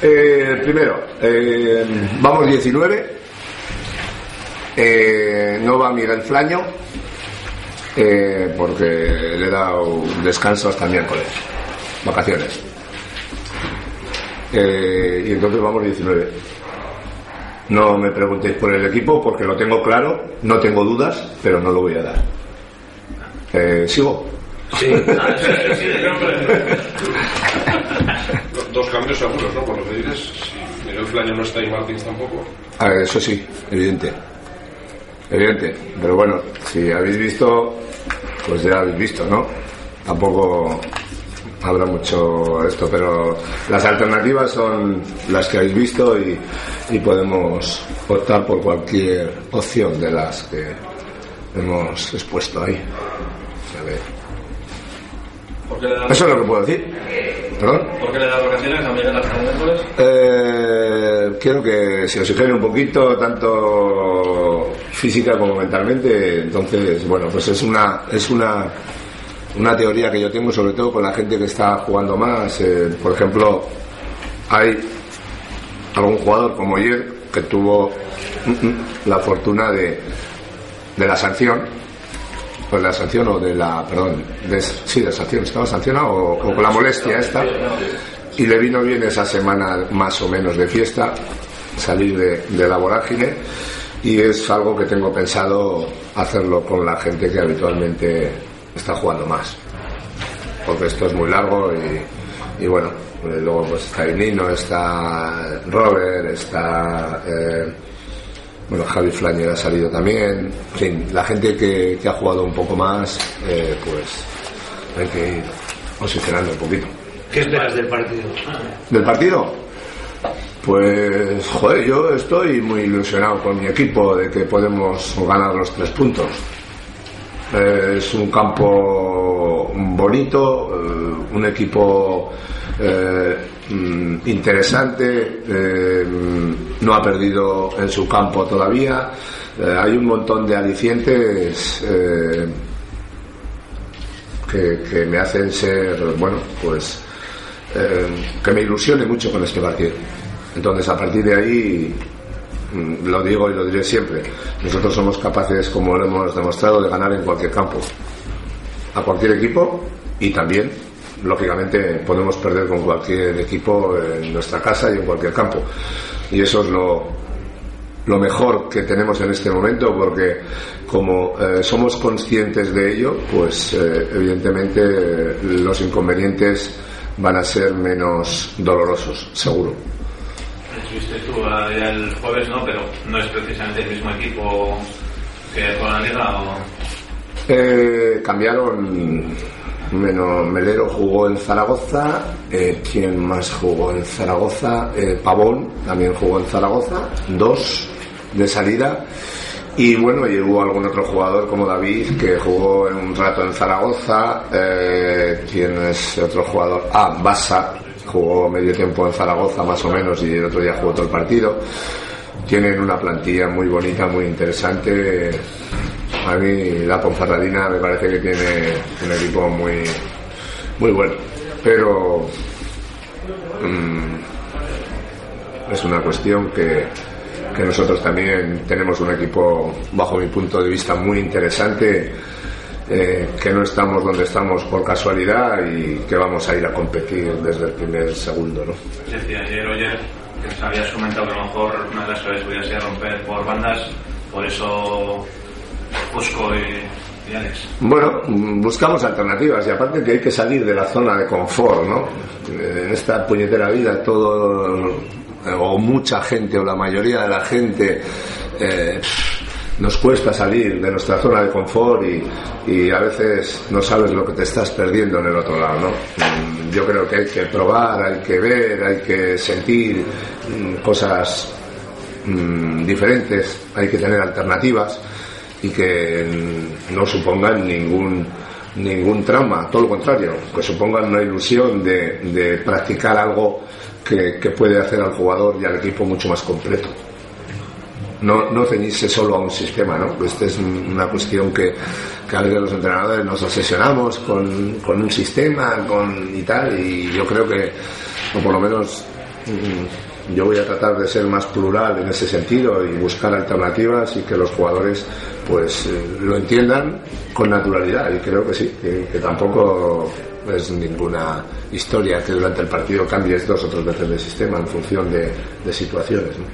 Eh, primero, eh, vamos 19. Eh, no va Miguel Flaño eh, porque le he dado descanso hasta el miércoles, vacaciones. Y entonces vamos 19. No me preguntéis por el equipo porque lo tengo claro, no tengo dudas, pero no lo voy a dar. Eh, ¿Sigo? Sí, Dos cambios seguros, ¿no? Por lo que dices, si Miguel Flaño no está y Martins tampoco. Eso sí, evidente. Evidente. Pero bueno, si habéis visto, pues ya habéis visto, ¿no? Tampoco habrá mucho esto, pero las alternativas son las que habéis visto y, y podemos optar por cualquier opción de las que hemos expuesto ahí. A ver. ¿Por qué le da, Eso es lo que puedo decir. ¿Perdón? ¿por qué le da vacaciones a Miguel hasta miércoles? Eh, quiero que se oxigene un poquito, tanto física como mentalmente. Entonces, bueno, pues es una, es una, una teoría que yo tengo, sobre todo con la gente que está jugando más. Eh, por ejemplo, hay algún jugador como ayer que tuvo mm, mm, la fortuna de, de la sanción. Pues la sanción o de la, perdón, de, sí, de sanción, estaba sancionado o, con la molestia esta. Y le vino bien esa semana más o menos de fiesta salir de, de la vorágine. Y es algo que tengo pensado hacerlo con la gente que habitualmente está jugando más. Porque esto es muy largo y, bueno eh, luego pues está Inino está Robert está eh, bueno Javi Flañer ha salido también en fin la gente que, que ha jugado un poco más eh, pues hay que ir oxigenando un poquito ¿Qué esperas del partido? ¿Del partido? Pues, joder, yo estoy muy ilusionado con mi equipo de que podemos ganar los tres puntos. Eh, es un campo bonito, eh, un equipo eh, mm, interesante, no ha perdido en su campo todavía. Hay un montón de alicientes que, que me hacen ser, bueno, pues que me ilusione mucho con este partido. Entonces, a partir de ahí, lo digo y lo diré siempre, nosotros somos capaces, como lo hemos demostrado, de ganar en cualquier campo, a cualquier equipo y también, lógicamente, podemos perder con cualquier equipo en nuestra casa y en cualquier campo. Y eso es lo, lo mejor que tenemos en este momento porque como eh, somos conscientes de ello, pues eh, evidentemente los inconvenientes van a ser menos dolorosos, seguro. El jueves, ¿no? Pero no es precisamente el mismo equipo que con la liga o... Eh, cambiaron. Menos Melero jugó en Zaragoza. Eh, ¿Quién más jugó en Zaragoza? Eh, Pavón también jugó en Zaragoza. Dos de salida. Y bueno, y hubo algún otro jugador como David que jugó en un rato en Zaragoza. Eh, ¿Quién es otro jugador? Ah, Basa jugó medio tiempo en Zaragoza más o menos y el otro día jugó todo el partido. Tienen una plantilla muy bonita, muy interesante. A mí la Ponferradina me parece que tiene un equipo muy, muy bueno. Pero mm, es una cuestión que, que nosotros también tenemos un equipo, bajo mi punto de vista, muy interesante. Eh, que no estamos donde estamos por casualidad y que vamos a ir a competir desde el primer segundo, ¿no? Decía ayer, oye, que os habías comentado que a lo mejor una de las claves podía ser romper por bandas, por eso Fusco y, y Alex. Bueno, buscamos alternativas y aparte que hay que salir de la zona de confort, ¿no? Eh, En esta puñetera vida todo, eh, o mucha gente, o la mayoría de la gente, eh, nos cuesta salir de nuestra zona de confort y, a veces no sabes lo que te estás perdiendo en el otro lado, ¿no? Mm, yo creo que hay que probar, hay que ver, hay que sentir mm, cosas mm, diferentes, hay que tener alternativas y que no supongan ningún ningún trauma, todo lo contrario, que supongan una ilusión de, practicar algo que puede hacer al jugador y al equipo mucho más completo no, no ceñirse solo a un sistema, ¿no? Esta es una cuestión que, que a veces los entrenadores nos obsesionamos con, con un sistema con, y tal, y yo creo que, o por lo menos mm, yo voy a tratar de ser más plural en ese sentido y buscar alternativas y que los jugadores pues eh, lo entiendan con naturalidad y creo que sí, que, tampoco es ninguna historia que durante el partido cambies dos o tres veces de sistema en función de, de situaciones. ¿no?